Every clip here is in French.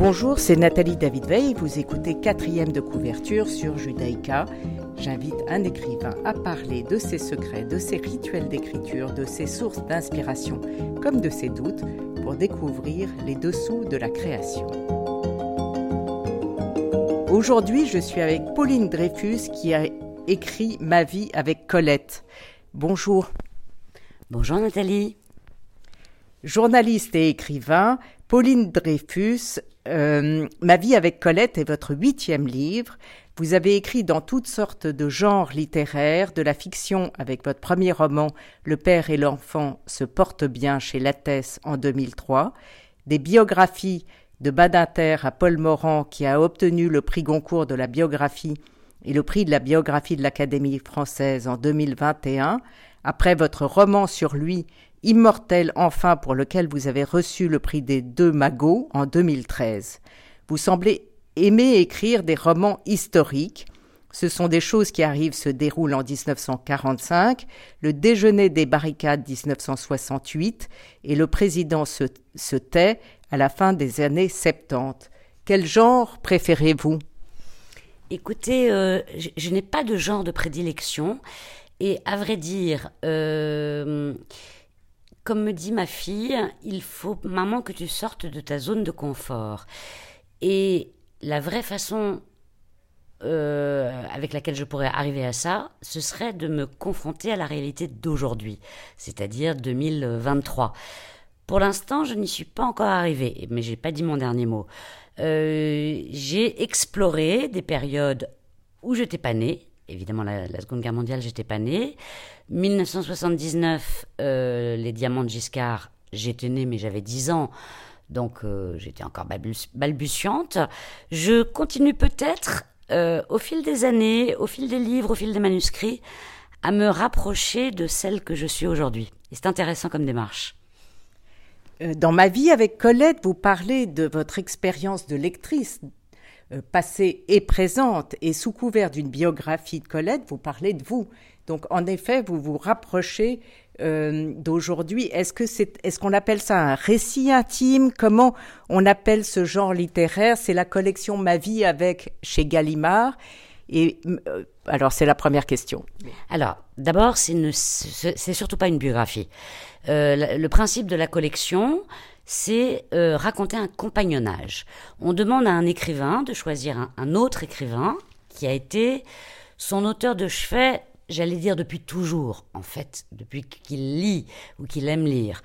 Bonjour, c'est Nathalie David Veil. Vous écoutez quatrième de couverture sur Judaïka. J'invite un écrivain à parler de ses secrets, de ses rituels d'écriture, de ses sources d'inspiration, comme de ses doutes, pour découvrir les dessous de la création. Aujourd'hui, je suis avec Pauline Dreyfus qui a écrit Ma vie avec Colette. Bonjour. Bonjour Nathalie. Journaliste et écrivain, Pauline Dreyfus, euh, Ma vie avec Colette est votre huitième livre. Vous avez écrit dans toutes sortes de genres littéraires, de la fiction avec votre premier roman Le père et l'enfant se portent bien chez Lattès en 2003, des biographies de Badinter à Paul Morand qui a obtenu le prix Goncourt de la biographie et le prix de la biographie de l'Académie française en 2021, après votre roman sur lui Immortel enfin pour lequel vous avez reçu le prix des deux magots en 2013. Vous semblez aimer écrire des romans historiques. Ce sont des choses qui arrivent, se déroulent en 1945, le déjeuner des barricades 1968 et le président se, tait à la fin des années 70. Quel genre préférez-vous? Écoutez, euh, je, je n'ai pas de genre de prédilection. Et à vrai dire, euh, comme me dit ma fille, il faut, maman, que tu sortes de ta zone de confort. Et la vraie façon euh, avec laquelle je pourrais arriver à ça, ce serait de me confronter à la réalité d'aujourd'hui, c'est-à-dire 2023. Pour l'instant, je n'y suis pas encore arrivée, mais j'ai pas dit mon dernier mot. Euh, j'ai exploré des périodes où je n'étais pas née. Évidemment, la, Seconde Guerre mondiale, j'étais pas née. 1979, euh, les diamants de Giscard, j'étais née, mais j'avais 10 ans. Donc euh, j'étais encore balbutiante. Je continue peut-être, euh, au fil des années, au fil des livres, au fil des manuscrits, à me rapprocher de celle que je suis aujourd'hui. Et c'est intéressant comme démarche. Dans ma vie avec Colette, vous parlez de votre expérience de lectrice passée et présente, et sous couvert d'une biographie de Colette, vous parlez de vous. Donc en effet, vous vous rapprochez euh, d'aujourd'hui. Est-ce que c'est, est-ce qu'on appelle ça un récit intime? Comment on appelle ce genre littéraire? C'est la collection Ma vie avec chez Gallimard. Et euh, alors c'est la première question. Alors d'abord, c'est, surtout pas une biographie. Euh, le principe de la collection, c'est euh, raconter un compagnonnage. On demande à un écrivain de choisir un, autre écrivain qui a été son auteur de chevet j'allais dire depuis toujours, en fait, depuis qu'il lit ou qu'il aime lire.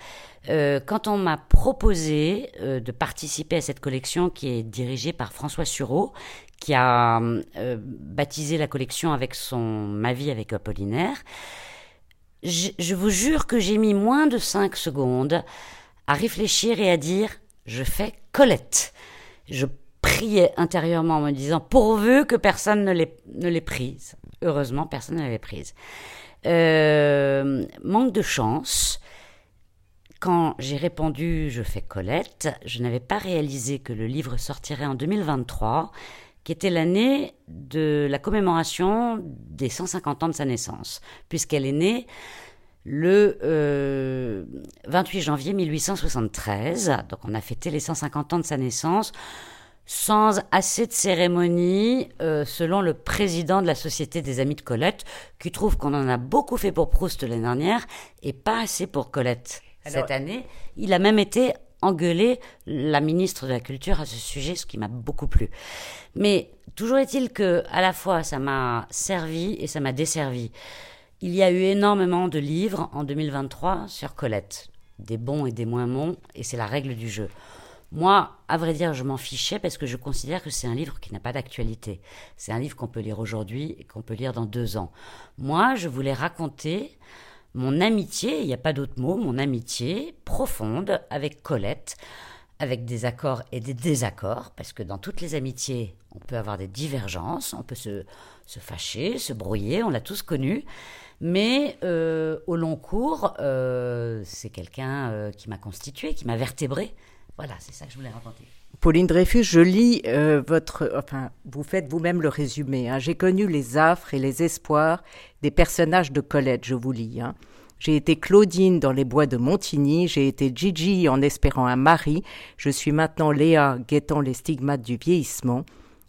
Euh, quand on m'a proposé euh, de participer à cette collection qui est dirigée par François Sureau, qui a baptisé la collection avec son Ma vie avec Apollinaire, je, je vous jure que j'ai mis moins de cinq secondes à réfléchir et à dire je fais Colette. Je priais intérieurement en me disant pourvu que personne ne l'ait, ne l'ait prise. Heureusement, personne ne l'avait prise. Euh, manque de chance. Quand j'ai répondu je fais Colette, je n'avais pas réalisé que le livre sortirait en 2023, qui était l'année de la commémoration des 150 ans de sa naissance, puisqu'elle est née le euh, 28 janvier 1873. Donc on a fêté les 150 ans de sa naissance sans assez de cérémonie, euh, selon le président de la Société des Amis de Colette, qui trouve qu'on en a beaucoup fait pour Proust l'année dernière et pas assez pour Colette cette année. Il a même été engueulé la ministre de la Culture à ce sujet, ce qui m'a beaucoup plu. Mais toujours est-il que, à la fois, ça m'a servi et ça m'a desservi. Il y a eu énormément de livres en 2023 sur Colette, des bons et des moins bons, et c'est la règle du jeu. Moi, à vrai dire, je m'en fichais parce que je considère que c'est un livre qui n'a pas d'actualité. C'est un livre qu'on peut lire aujourd'hui et qu'on peut lire dans deux ans. Moi, je voulais raconter mon amitié, il n'y a pas d'autre mot, mon amitié profonde avec Colette, avec des accords et des désaccords, parce que dans toutes les amitiés, on peut avoir des divergences, on peut se, se fâcher, se brouiller, on l'a tous connu. Mais euh, au long cours, euh, c'est quelqu'un euh, qui m'a constitué, qui m'a vertébré. Voilà, c'est ça que je voulais raconter. Pauline Dreyfus, je lis votre. Enfin, vous faites vous-même le résumé. Hein. J'ai connu les affres et les espoirs des personnages de Colette, je vous lis. Hein. J'ai été Claudine dans les bois de Montigny, j'ai été Gigi en espérant un mari, je suis maintenant Léa guettant les stigmates du vieillissement.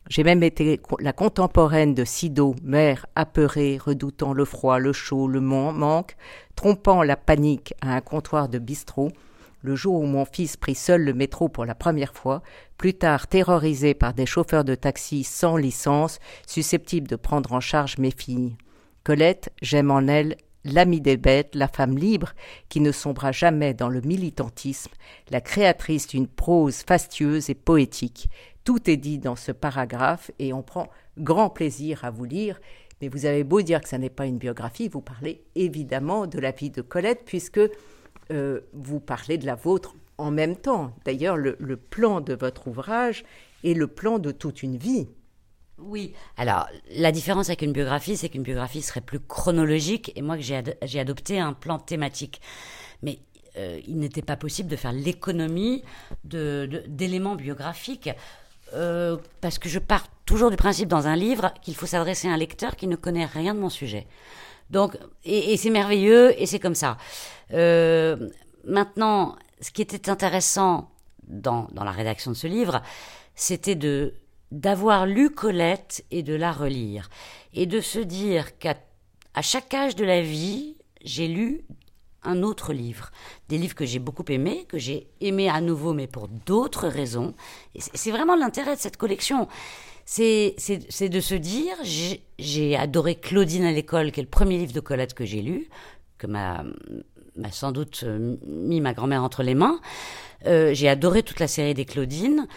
J'ai même été la contemporaine de Sido, mère apeurée, redoutant le froid, le chaud, le manque, trompant la panique à un comptoir de bistrot. Le jour où mon fils prit seul le métro pour la première fois, plus tard terrorisé par des chauffeurs de taxi sans licence, susceptibles de prendre en charge mes filles. Colette, j'aime en elle l'amie des bêtes, la femme libre qui ne sombra jamais dans le militantisme, la créatrice d'une prose fastueuse et poétique. Tout est dit dans ce paragraphe et on prend grand plaisir à vous lire. Mais vous avez beau dire que ce n'est pas une biographie, vous parlez évidemment de la vie de Colette puisque euh, vous parlez de la vôtre en même temps. D'ailleurs, le, le plan de votre ouvrage est le plan de toute une vie. Oui. Alors, la différence avec une biographie, c'est qu'une biographie serait plus chronologique et moi, que j'ai adopté un plan thématique. Mais euh, il n'était pas possible de faire l'économie d'éléments biographiques euh, parce que je pars toujours du principe dans un livre qu'il faut s'adresser à un lecteur qui ne connaît rien de mon sujet. Donc, et, c'est merveilleux et c'est comme ça. Euh, maintenant, ce qui était intéressant dans, dans la rédaction de ce livre, c'était de d'avoir lu Colette et de la relire, et de se dire qu'à à chaque âge de la vie, j'ai lu un autre livre, des livres que j'ai beaucoup aimés, que j'ai aimés à nouveau, mais pour d'autres raisons. C'est vraiment l'intérêt de cette collection. C'est de se dire, j'ai adoré Claudine à l'école, qui est le premier livre de Colette que j'ai lu, que m'a sans doute euh, mis ma grand-mère entre les mains. Euh, j'ai adoré toute la série des Claudines,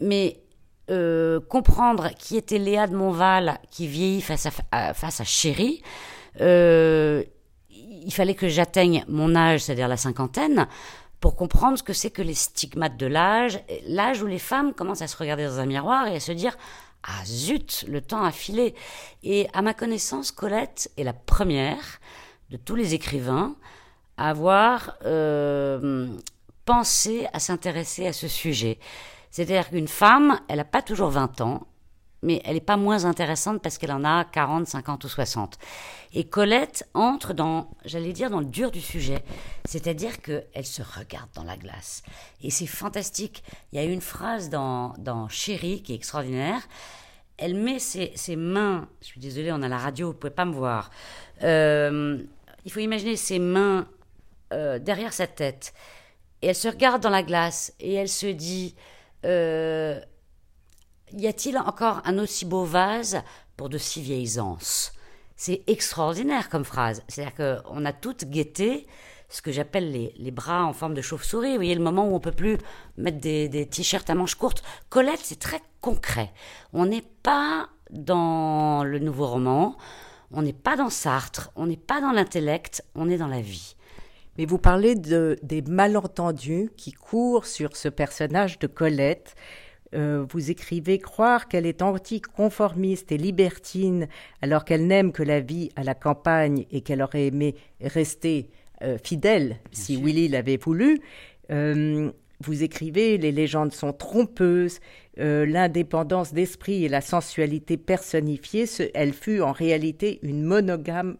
mais euh, comprendre qui était Léa de Montval qui vieillit face à, face à Chéri, euh, il fallait que j'atteigne mon âge, c'est-à-dire la cinquantaine, pour comprendre ce que c'est que les stigmates de l'âge, l'âge où les femmes commencent à se regarder dans un miroir et à se dire ah zut, le temps a filé. Et à ma connaissance, Colette est la première de tous les écrivains à avoir euh, pensé à s'intéresser à ce sujet. C'est-à-dire qu'une femme, elle n'a pas toujours 20 ans, mais elle n'est pas moins intéressante parce qu'elle en a 40, 50 ou 60. Et Colette entre dans, j'allais dire, dans le dur du sujet. C'est-à-dire qu'elle se regarde dans la glace. Et c'est fantastique. Il y a une phrase dans, dans Chérie qui est extraordinaire. Elle met ses, mains, je suis désolée, on a la radio, vous pouvez pas me voir. Euh, il faut imaginer ses mains euh, derrière sa tête. Et elle se regarde dans la glace et elle se dit, euh, y a-t-il encore un aussi beau vase pour de si vieilles anses? C'est extraordinaire comme phrase. C'est-à-dire qu'on a toutes guetté ce que j'appelle les, bras en forme de chauve-souris. Vous voyez, le moment où on peut plus mettre des, des t-shirts à manches courtes. Colette, c'est très concret. On n'est pas dans le nouveau roman, on n'est pas dans Sartre, on n'est pas dans l'intellect, on est dans la vie. Mais vous parlez de, des malentendus qui courent sur ce personnage de Colette. Euh, vous écrivez croire qu'elle est anticonformiste et libertine alors qu'elle n'aime que la vie à la campagne et qu'elle aurait aimé rester euh, fidèle si Willy l'avait voulu. Euh, vous écrivez les légendes sont trompeuses, l'indépendance d'esprit et la sensualité personnifiée, elle fut en réalité une monogame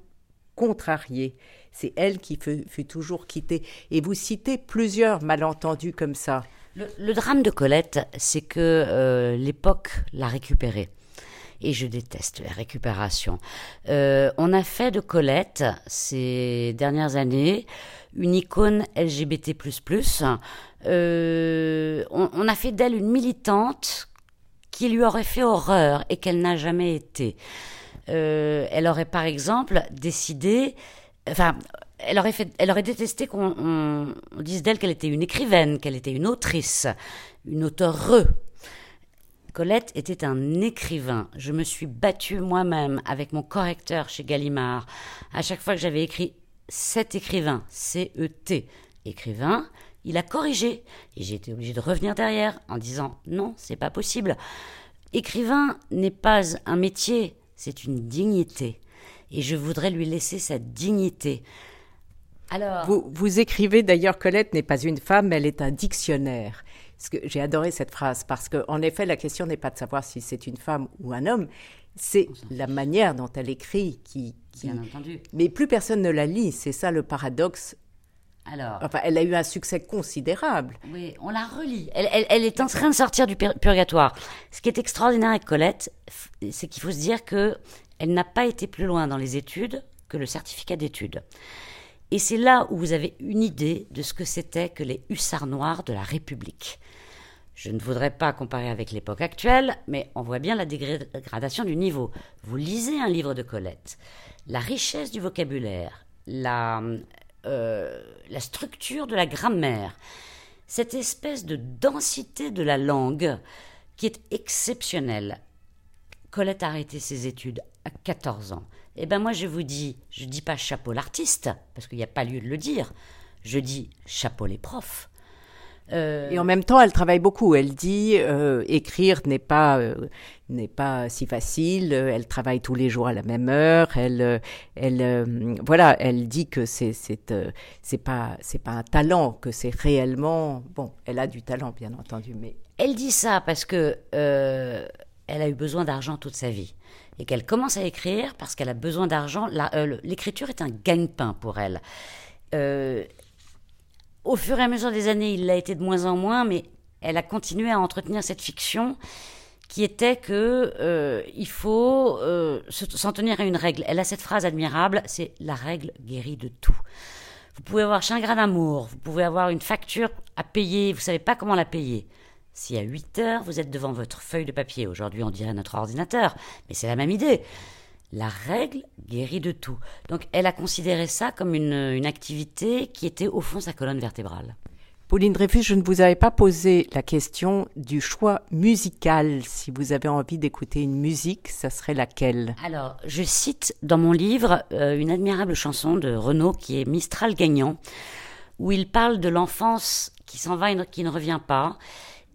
contrariée. C'est elle qui fut, toujours quittée. Et vous citez plusieurs malentendus comme ça. Le, drame de Colette, c'est que euh, l'époque l'a récupérée. Et je déteste la récupération. Euh, on a fait de Colette, ces dernières années, une icône LGBT++. Euh, on, on a fait d'elle une militante qui lui aurait fait horreur et qu'elle n'a jamais été. elle aurait par exemple décidé Enfin, elle aurait, détesté qu'on dise d'elle qu'elle était une écrivaine, qu'elle était une autrice, une auteure. Colette était un écrivain. Je me suis battue moi-même avec mon correcteur chez Gallimard. À chaque fois que j'avais écrit cet écrivain, C-E-T, écrivain, il a corrigé. Et j'ai été obligée de revenir derrière en disant non, c'est pas possible. Écrivain n'est pas un métier, c'est une dignité et je voudrais lui laisser sa dignité. Alors, vous, vous écrivez d'ailleurs Colette n'est pas une femme, elle est un dictionnaire. J'ai adoré cette phrase parce qu'en effet, la question n'est pas de savoir si c'est une femme ou un homme, C'est la manière dont elle écrit qui, qui... Bien entendu. Mais plus personne ne la lit, c'est ça le paradoxe. Alors, Enfin, elle a eu un succès considérable. oui, on la relit. Elle, elle- elle est en train de sortir du pur- purgatoire. Ce qui est extraordinaire avec Colette, c'est qu'il faut se dire que elle n'a pas été plus loin dans les études que le certificat d'études. Et c'est là où vous avez une idée de ce que c'était que les hussards noirs de la République. Je ne voudrais pas comparer avec l'époque actuelle, mais on voit bien la dégradation du niveau. Vous lisez un livre de Colette, la richesse du vocabulaire, la, euh, la structure de la grammaire, cette espèce de densité de la langue qui est exceptionnelle. Colette a arrêté ses études à 14 ans. Eh ben moi je vous dis, je dis pas chapeau l'artiste, parce qu'il n'y a pas lieu de le dire. Je dis chapeau les profs. Euh, Et en même temps, elle travaille beaucoup. Elle dit euh, écrire n'est pas euh, n'est pas si facile. Elle travaille tous les jours à la même heure. Elle elle voilà. Elle dit que c'est c'est c'est pas c'est pas un talent que c'est réellement bon. Elle a du talent bien entendu, mais Elle dit ça parce que elle a eu besoin d'argent toute sa vie et qu'elle commence à écrire parce qu'elle a besoin d'argent. L'écriture est un gagne-pain pour elle. Au fur et à mesure des années, il l'a été de moins en moins, mais elle a continué à entretenir cette fiction qui était que euh, il faut euh, se- s'en tenir à une règle. Elle a cette phrase admirable, c'est la règle guérit de tout. Vous pouvez avoir chagrin d'amour, vous pouvez avoir une facture à payer, vous savez pas comment la payer. Si à 8 heures, vous êtes devant votre feuille de papier, aujourd'hui on dirait notre ordinateur, mais c'est la même idée. La règle guérit de tout. Donc elle a considéré ça comme une, une activité qui était au fond sa colonne vertébrale. Pauline Dreyfus, je ne vous avais pas posé la question du choix musical. Si vous avez envie d'écouter une musique, ça serait laquelle? Alors, je cite dans mon livre euh, une admirable chanson de Renaud qui est Mistral gagnant, où il parle de l'enfance qui s'en va et ne- qui ne revient pas.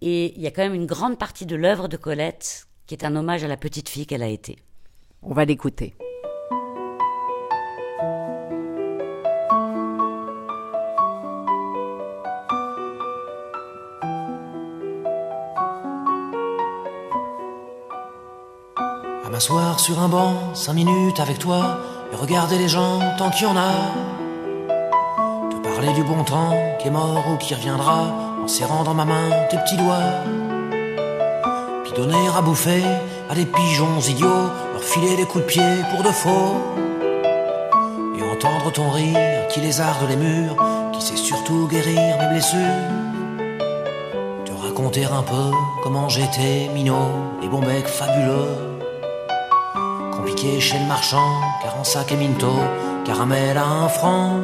Et il y a quand même une grande partie de l'œuvre de Colette qui est un hommage à la petite fille qu'elle a été. On va l'écouter. À m'asseoir sur un banc, cinq minutes avec toi, et regarder les gens tant qu'il y en a. Te parler du bon temps qui est mort ou qui reviendra, en serrant dans ma main tes petits doigts. Puis donner à bouffer à des pigeons idiots, filer des coups de pied pour de faux. Et entendre ton rire qui lézarde les murs, qui sait surtout guérir mes blessures. Te raconter un peu comment j'étais minot, les bons becs fabuleux. Compliqué chez le marchand, car en sac et minto, caramel à un franc,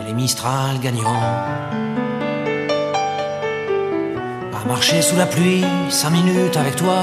et les Mistral gagnants. À marcher sous la pluie, cinq minutes avec toi,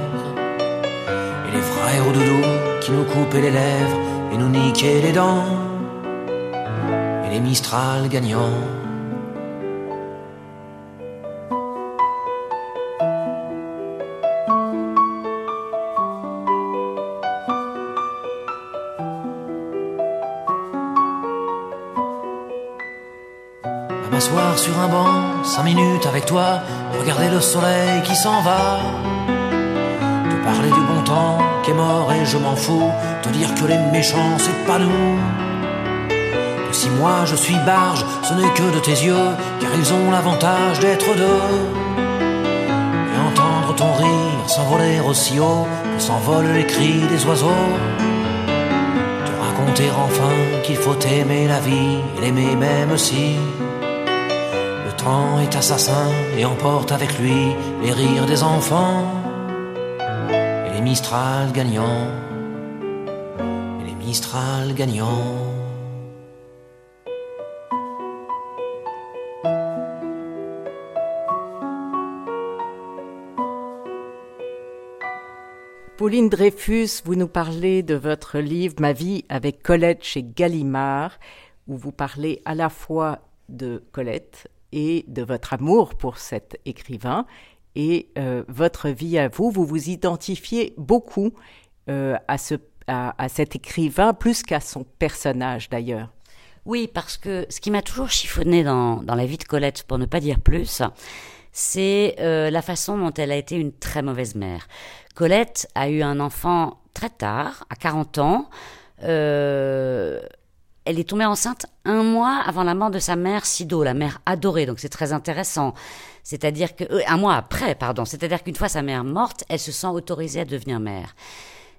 Doudou qui nous coupaient les lèvres et nous niquaient les dents. Et les Mistral gagnants. À m'asseoir sur un banc, cinq minutes avec toi, regarder le soleil qui s'en va. Parler du bon temps qui est mort et je m'en fous, te dire que les méchants c'est pas nous. Que si moi je suis barge, ce n'est que de tes yeux, car ils ont l'avantage d'être deux. Et entendre ton rire s'envoler aussi haut que s'envolent les cris des oiseaux. Te raconter enfin qu'il faut aimer la vie et l'aimer même si le temps est assassin et emporte avec lui les rires des enfants et les Mistral gagnants les Mistral gagnants. Pauline Dreyfus, vous nous parlez de votre livre Ma vie avec Colette chez Gallimard, où vous parlez à la fois de Colette et de votre amour pour cet écrivain et euh, votre vie à vous. Vous vous identifiez beaucoup euh, à, ce, à, cet écrivain, plus qu'à son personnage d'ailleurs. Oui, parce que ce qui m'a toujours chiffonné dans, dans, la vie de Colette, pour ne pas dire plus, c'est euh, la façon dont elle a été une très mauvaise mère. Colette a eu un enfant très tard, à 40 ans. Euh, elle est tombée enceinte un mois avant la mort de sa mère Sido, la mère adorée. Donc c'est très intéressant. C'est-à-dire que euh, un mois après, pardon. C'est-à-dire qu'une fois sa mère morte, elle se sent autorisée à devenir mère.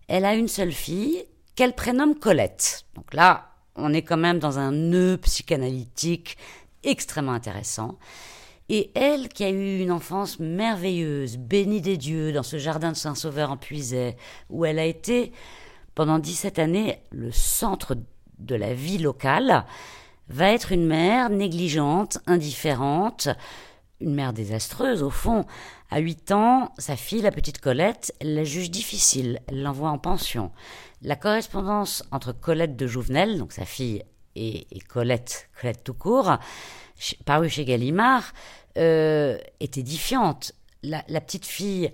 Elle a une seule fille qu'elle prénomme Colette. Donc là, on est quand même dans un nœud psychanalytique extrêmement intéressant. Et elle, qui a eu une enfance merveilleuse, bénie des dieux, dans ce jardin de Saint-Sauveur en Puisay, où elle a été pendant 17 années le centre de la vie locale, va être une mère négligente, indifférente, une mère désastreuse au fond. À 8 ans, sa fille, la petite Colette, la juge difficile, l'envoie en pension. La correspondance entre Colette de Jouvenel, donc sa fille, et, Colette, Colette tout court, parue chez Gallimard, euh, est édifiante. La, petite fille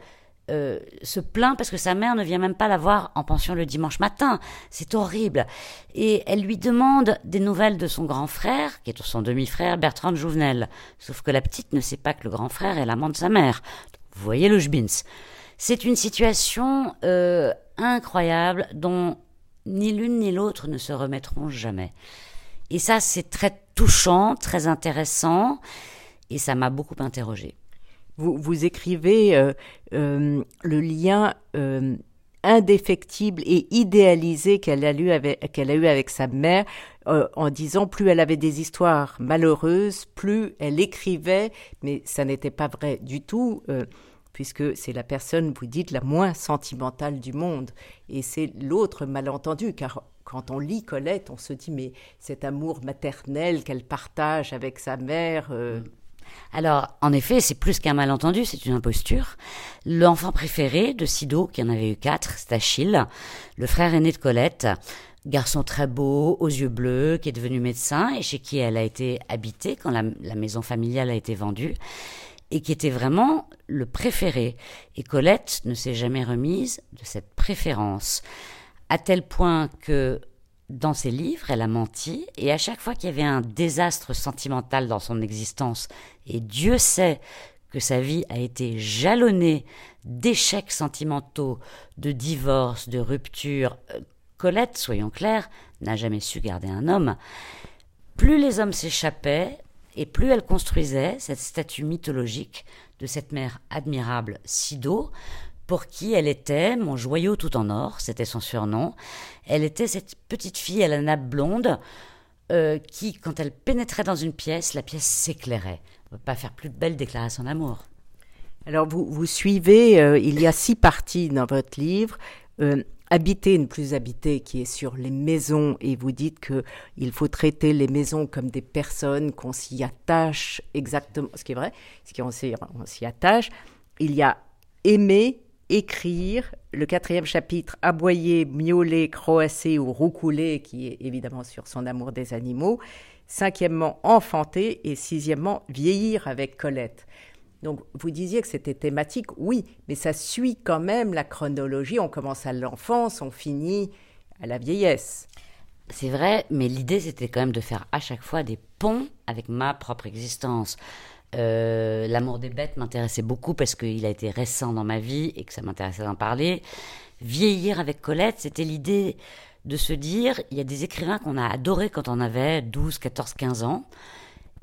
euh, se plaint parce que sa mère ne vient même pas la voir en pension le dimanche matin. C'est horrible. Et elle lui demande des nouvelles de son grand frère, qui est son demi-frère Bertrand Jouvenel. Sauf que la petite ne sait pas que le grand frère est l'amant de sa mère. Vous voyez le jbins. C'est une situation euh, incroyable dont ni l'une ni l'autre ne se remettront jamais. Et ça, c'est très touchant, très intéressant, et ça m'a beaucoup interrogée. Vous, écrivez euh, euh, le lien euh, indéfectible et idéalisé qu'elle a, eu avec, qu'elle a eu avec sa mère, en disant plus elle avait des histoires malheureuses, plus elle écrivait, mais ça n'était pas vrai du tout puisque c'est la personne, vous dites, la moins sentimentale du monde. Et c'est l'autre malentendu, car quand on lit Colette, on se dit, mais cet amour maternel qu'elle partage avec sa mère, alors, en effet, c'est plus qu'un malentendu, c'est une imposture. L'enfant préféré de Sido, qui en avait eu quatre, c'est Achille, le frère aîné de Colette, garçon très beau, aux yeux bleus, qui est devenu médecin et chez qui elle a été habitée quand la, maison familiale a été vendue, et qui était vraiment le préféré. Et Colette ne s'est jamais remise de cette préférence, à tel point que dans ses livres, elle a menti, et à chaque fois qu'il y avait un désastre sentimental dans son existence, et Dieu sait que sa vie a été jalonnée d'échecs sentimentaux, de divorces, de ruptures, euh, Colette, soyons clairs, n'a jamais su garder un homme. Plus les hommes s'échappaient, et plus elle construisait cette statue mythologique de cette mère admirable Sido, pour qui elle était mon joyau tout en or, c'était son surnom. Elle était cette petite fille à la nappe blonde euh, qui, quand elle pénétrait dans une pièce, la pièce s'éclairait. On ne peut pas faire plus belle déclaration d'amour. Alors vous, vous suivez, euh, il y a six parties dans votre livre. Euh, habiter, ne plus habiter, qui est sur les maisons, et vous dites que il faut traiter les maisons comme des personnes, qu'on s'y attache exactement, ce qui est vrai, ce qu'on s'y attache. Il y a aimer, écrire le quatrième chapitre, aboyer, miauler, croasser ou roucouler, qui est évidemment sur son amour des animaux. Cinquièmement, enfanter. Et sixièmement, vieillir avec Colette. Donc, vous disiez que c'était thématique, oui, mais ça suit quand même la chronologie. On commence à l'enfance, on finit à la vieillesse. C'est vrai, mais l'idée c'était quand même de faire à chaque fois des ponts avec ma propre existence. Euh, l'amour des bêtes m'intéressait beaucoup parce qu'il a été récent dans ma vie et que ça m'intéressait d'en parler. Vieillir avec Colette, c'était l'idée de se dire, il y a des écrivains qu'on a adorés quand on avait 12, 14, 15 ans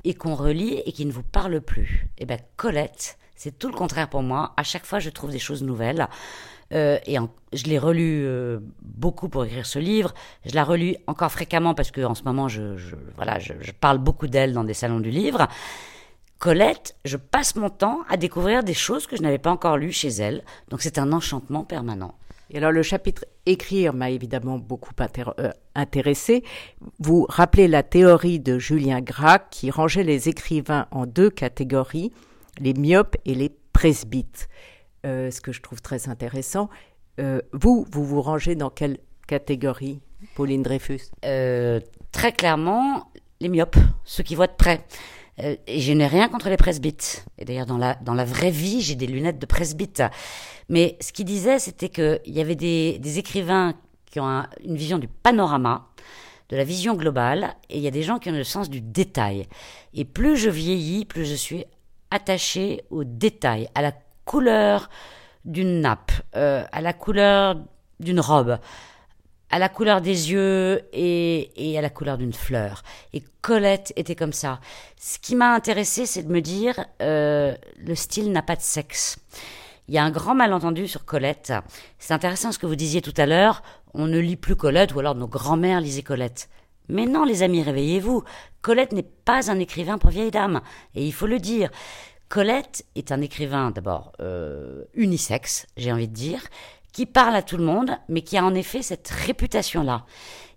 et qu'on relit et qui ne vous parlent plus. Et eh ben Colette, c'est tout le contraire pour moi. À chaque fois, je trouve des choses nouvelles. Euh, et je l'ai relu euh, beaucoup pour écrire ce livre. Je la relis encore fréquemment parce que en ce moment, je, voilà, je parle beaucoup d'elle dans des salons du livre. Colette, je passe mon temps à découvrir des choses que je n'avais pas encore lues chez elle, donc c'est un enchantement permanent. Et alors le chapitre écrire m'a évidemment beaucoup euh, intéressé. Vous rappelez la théorie de Julien Gracq qui rangeait les écrivains en deux catégories, les myopes et les presbytes. Euh, ce que je trouve très intéressant. Euh, vous, vous vous rangez dans quelle catégorie, Pauline Dreyfus? Euh, Très clairement, les myopes, ceux qui voient de près. Euh, et je n'ai rien contre les presbytes. Et d'ailleurs, dans la, dans la vraie vie, j'ai des lunettes de presbyte. Mais ce qu'il disait, c'était qu'il y avait des, des écrivains qui ont une vision du panorama, de la vision globale, et il y a des gens qui ont le sens du détail. Et plus je vieillis, plus je suis attaché au détail, à la couleur d'une nappe, euh, à la couleur d'une robe, à la couleur des yeux et, et à la couleur d'une fleur. Et Colette était comme ça. Ce qui m'a intéressé, c'est de me dire, euh, le style n'a pas de sexe. Il y a un grand malentendu sur Colette. C'est intéressant ce que vous disiez tout à l'heure. On ne lit plus Colette, ou alors nos grands-mères lisaient Colette. Mais non, les amis, réveillez-vous. Colette n'est pas un écrivain pour vieilles dames. Et il faut le dire. Colette est un écrivain d'abord euh, unisexe, j'ai envie de dire, qui parle à tout le monde, mais qui a en effet cette réputation-là.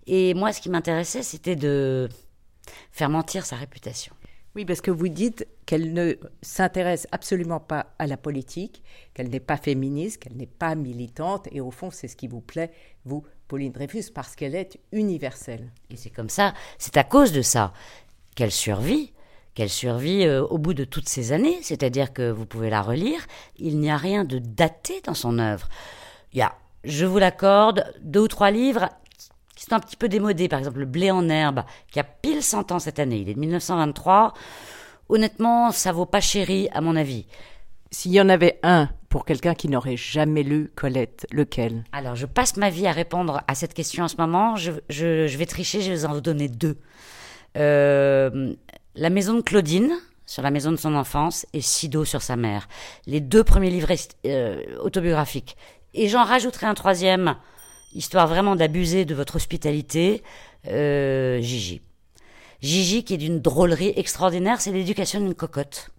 Et moi, ce qui m'intéressait, c'était de faire mentir sa réputation. Oui, parce que vous dites qu'elle ne s'intéresse absolument pas à la politique, qu'elle n'est pas féministe, qu'elle n'est pas militante, et au fond, c'est ce qui vous plaît, vous, Pauline Dreyfus, parce qu'elle est universelle. Et c'est comme ça, c'est à cause de ça qu'elle survit, qu'elle survit euh, au bout de toutes ces années, c'est-à-dire que vous pouvez la relire, il n'y a rien de daté dans son œuvre. Il y a, je vous l'accorde, deux ou trois livres qui sont un petit peu démodés, par exemple Le blé en herbe, qui a pile 100 ans cette année, il est de 1923. Honnêtement, ça vaut pas chéri à mon avis. S'il y en avait un pour quelqu'un qui n'aurait jamais lu Colette, lequel? Alors, je passe ma vie à répondre à cette question en ce moment. Je, je, je vais tricher, je vais vous en donner deux. Euh, la maison de Claudine, sur la maison de son enfance, et Sido sur sa mère. Les deux premiers livres euh, autobiographiques. Et j'en rajouterai un troisième, histoire vraiment d'abuser de votre hospitalité, euh, Gigi. Gigi qui est d'une drôlerie extraordinaire, c'est l'éducation d'une cocotte.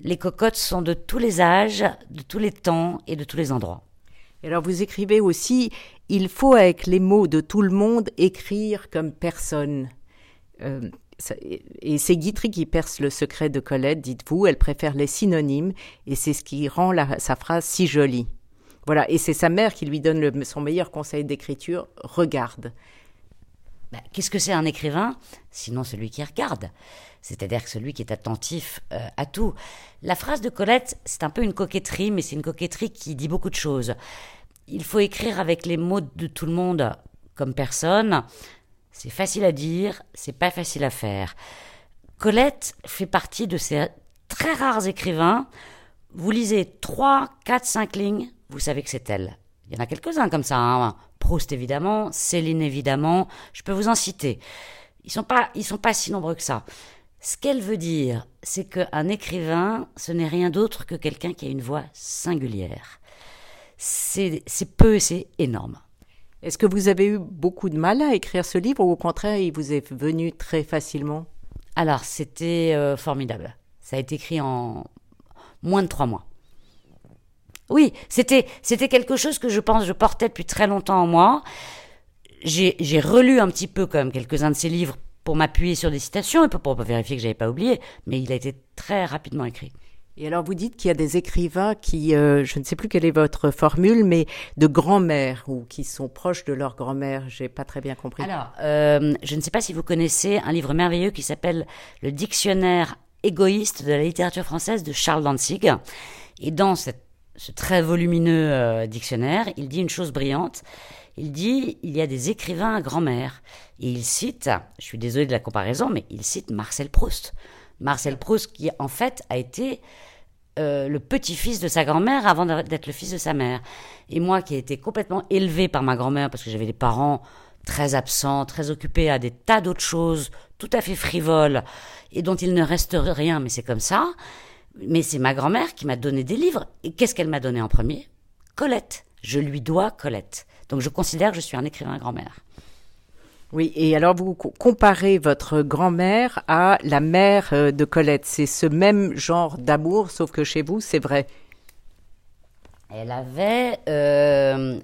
Les cocottes sont de tous les âges, de tous les temps et de tous les endroits. Et alors vous écrivez aussi, il faut avec les mots de tout le monde écrire comme personne. Euh, et c'est Guitry qui perce le secret de Colette, dites-vous, elle préfère les synonymes, et c'est ce qui rend sa phrase si jolie. Voilà, et c'est sa mère qui lui donne son meilleur conseil d'écriture, regarde. Bah, Qu'est-ce que c'est un écrivain? Sinon celui qui regarde, c'est-à-dire celui qui est attentif euh, à tout. La phrase de Colette, c'est un peu une coquetterie, mais c'est une coquetterie qui dit beaucoup de choses. Il faut écrire avec les mots de tout le monde comme personne, c'est facile à dire, c'est pas facile à faire. Colette fait partie de ces très rares écrivains. Vous lisez 3, 4, 5 lignes, vous savez que c'est elle. Il y en a quelques-uns comme ça. Hein. Proust évidemment, Céline évidemment. Je peux vous en citer. Ils sont pas, ils sont pas si nombreux que ça. Ce qu'elle veut dire, c'est qu'un écrivain, ce n'est rien d'autre que quelqu'un qui a une voix singulière. C'est peu et c'est énorme. Est-ce que vous avez eu beaucoup de mal à écrire ce livre ou au contraire, il vous est venu très facilement? Alors, c'était euh, formidable. Ça a été écrit en moins de trois mois. Oui, c'était c'était quelque chose que je pense je portais depuis très longtemps en moi. J'ai relu un petit peu quand même quelques-uns de ces livres pour m'appuyer sur des citations et pour, pour vérifier que j'avais pas oublié, mais il a été très rapidement écrit. Et alors vous dites qu'il y a des écrivains qui, euh, je ne sais plus quelle est votre formule, mais de grand-mère ou qui sont proches de leur grand-mère. J'ai pas très bien compris. Alors, euh, je ne sais pas si vous connaissez un livre merveilleux qui s'appelle Le dictionnaire égoïste de la littérature française de Charles Danzig. Et dans cette, ce très volumineux euh, dictionnaire, il dit une chose brillante. Il dit il y a des écrivains à grand-mère. Et il cite, je suis désolé de la comparaison, mais il cite Marcel Proust. Marcel Proust qui en fait a été euh, le petit-fils de sa grand-mère avant d'être le fils de sa mère. Et moi qui ai été complètement élevé par ma grand-mère parce que j'avais des parents très absents, très occupés à des tas d'autres choses, tout à fait frivoles, et dont il ne reste rien, mais c'est comme ça. Mais c'est ma grand-mère qui m'a donné des livres. Et qu'est-ce qu'elle m'a donné en premier? Colette. Je lui dois Colette. Donc je considère que je suis un écrivain grand-mère. Oui, et alors vous comparez votre grand-mère à la mère euh, de Colette. C'est ce même genre d'amour, sauf que chez vous, c'est vrai. Elle avait euh,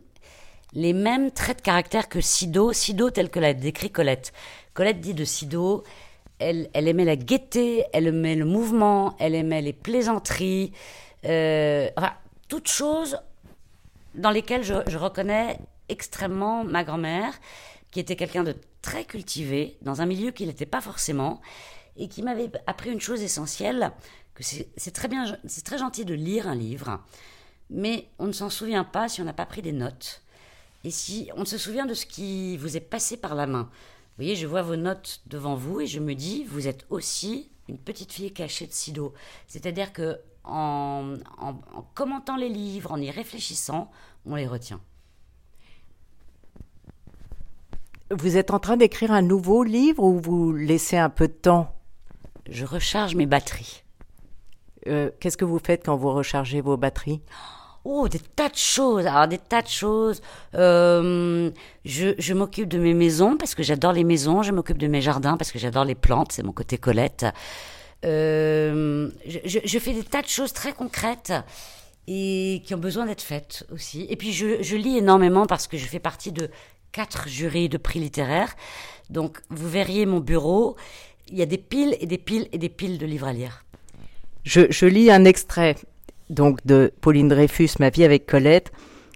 les mêmes traits de caractère que Sido, Sido tel que l'a décrit Colette. Colette dit de Sido, elle, aimait la gaieté, elle aimait le mouvement, elle aimait les plaisanteries, euh, enfin, toute chose dans lesquels je, je reconnais extrêmement ma grand-mère, qui était quelqu'un de très cultivé, dans un milieu qu'il n'était pas forcément, et qui m'avait appris une chose essentielle, que c'est très bien, c'est très gentil de lire un livre, mais on ne s'en souvient pas si on n'a pas pris des notes, et si on se souvient de ce qui vous est passé par la main. Vous voyez, je vois vos notes devant vous et je me dis, vous êtes aussi une petite fille cachée de Sido. C'est-à-dire que en, en, commentant les livres, en y réfléchissant, on les retient. Vous êtes en train d'écrire un nouveau livre ou vous laissez un peu de temps? Je recharge mes batteries. Euh, qu'est-ce que vous faites quand vous rechargez vos batteries? Oh, des tas de choses. Alors, des tas de choses. Euh, je, je m'occupe de mes maisons parce que j'adore les maisons. Je m'occupe de mes jardins parce que j'adore les plantes. C'est mon côté Colette. Euh, je, je, fais des tas de choses très concrètes et qui ont besoin d'être faites aussi. Et puis, je, je lis énormément parce que je fais partie de quatre jurys de prix littéraires. Donc, vous verriez mon bureau. Il y a des piles et des piles et des piles de livres à lire. Je, je lis un extrait donc de Pauline Dreyfus, Ma vie avec Colette.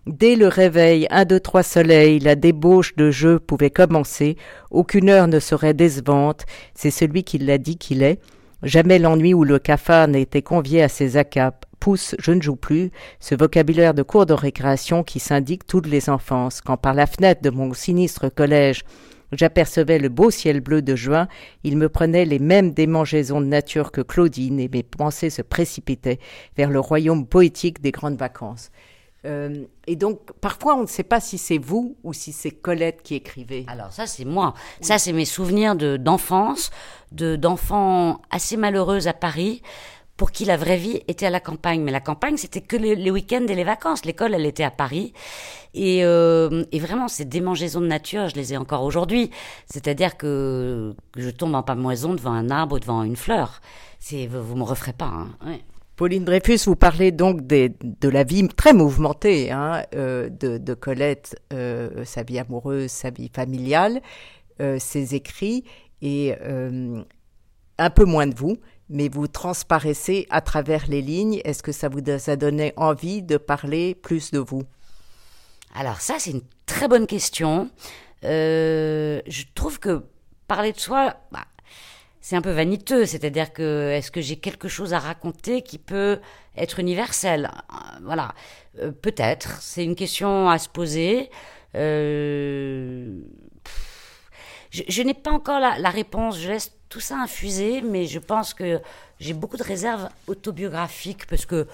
Dès le réveil, un, deux, trois soleils, la débauche de jeu pouvait commencer. Aucune heure ne serait décevante. C'est celui qui l'a dit qu'il est. Jamais l'ennui ou le cafard n'était convié à ses acapes. Pousse, je ne joue plus, ce vocabulaire de cours de récréation qui s'indique toutes les enfances. Quand par la fenêtre de mon sinistre collège, J'apercevais le beau ciel bleu de juin, il me prenait les mêmes démangeaisons de nature que Claudine et mes pensées se précipitaient vers le royaume poétique des grandes vacances. Euh, et donc, parfois, on ne sait pas si c'est vous ou si c'est Colette qui écrivait. Alors ça, c'est moi. Ça, c'est mes souvenirs d'enfance, de d'enfants assez malheureuses à Paris pour qui la vraie vie était à la campagne. Mais la campagne, c'était que les, week-ends et les vacances. L'école, elle était à Paris. Et, euh, et vraiment, ces démangeaisons de nature, je les ai encore aujourd'hui. C'est-à-dire que, je tombe en pamoison devant un arbre ou devant une fleur. C'est, vous, me referez pas. Hein. Pauline Dreyfus, vous parlez donc de la vie très mouvementée hein, euh, de, Colette, euh, sa vie amoureuse, sa vie familiale, euh, ses écrits, et un peu moins de vous mais vous transparaissez à travers les lignes. Est-ce que ça vous a donné envie de parler plus de vous? Alors ça, c'est une très bonne question. Euh, je trouve que parler de soi, bah, c'est un peu vaniteux. C'est-à-dire que est-ce que j'ai quelque chose à raconter qui peut être universel? Euh, Voilà, euh, peut-être. C'est une question à se poser. Je, n'ai pas encore la, réponse. Je laisse tout ça infusé, mais je pense que j'ai beaucoup de réserves autobiographiques parce que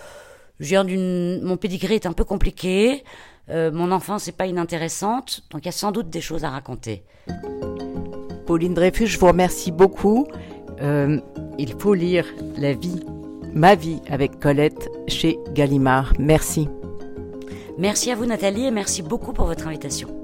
je viens d'une, mon pédigré est un peu compliqué. Euh, mon enfance n'est pas inintéressante, donc il y a sans doute des choses à raconter. Pauline Dreyfus, je vous remercie beaucoup. Euh, il faut lire La vie, ma vie avec Colette chez Gallimard. Merci. Merci à vous Nathalie et merci beaucoup pour votre invitation.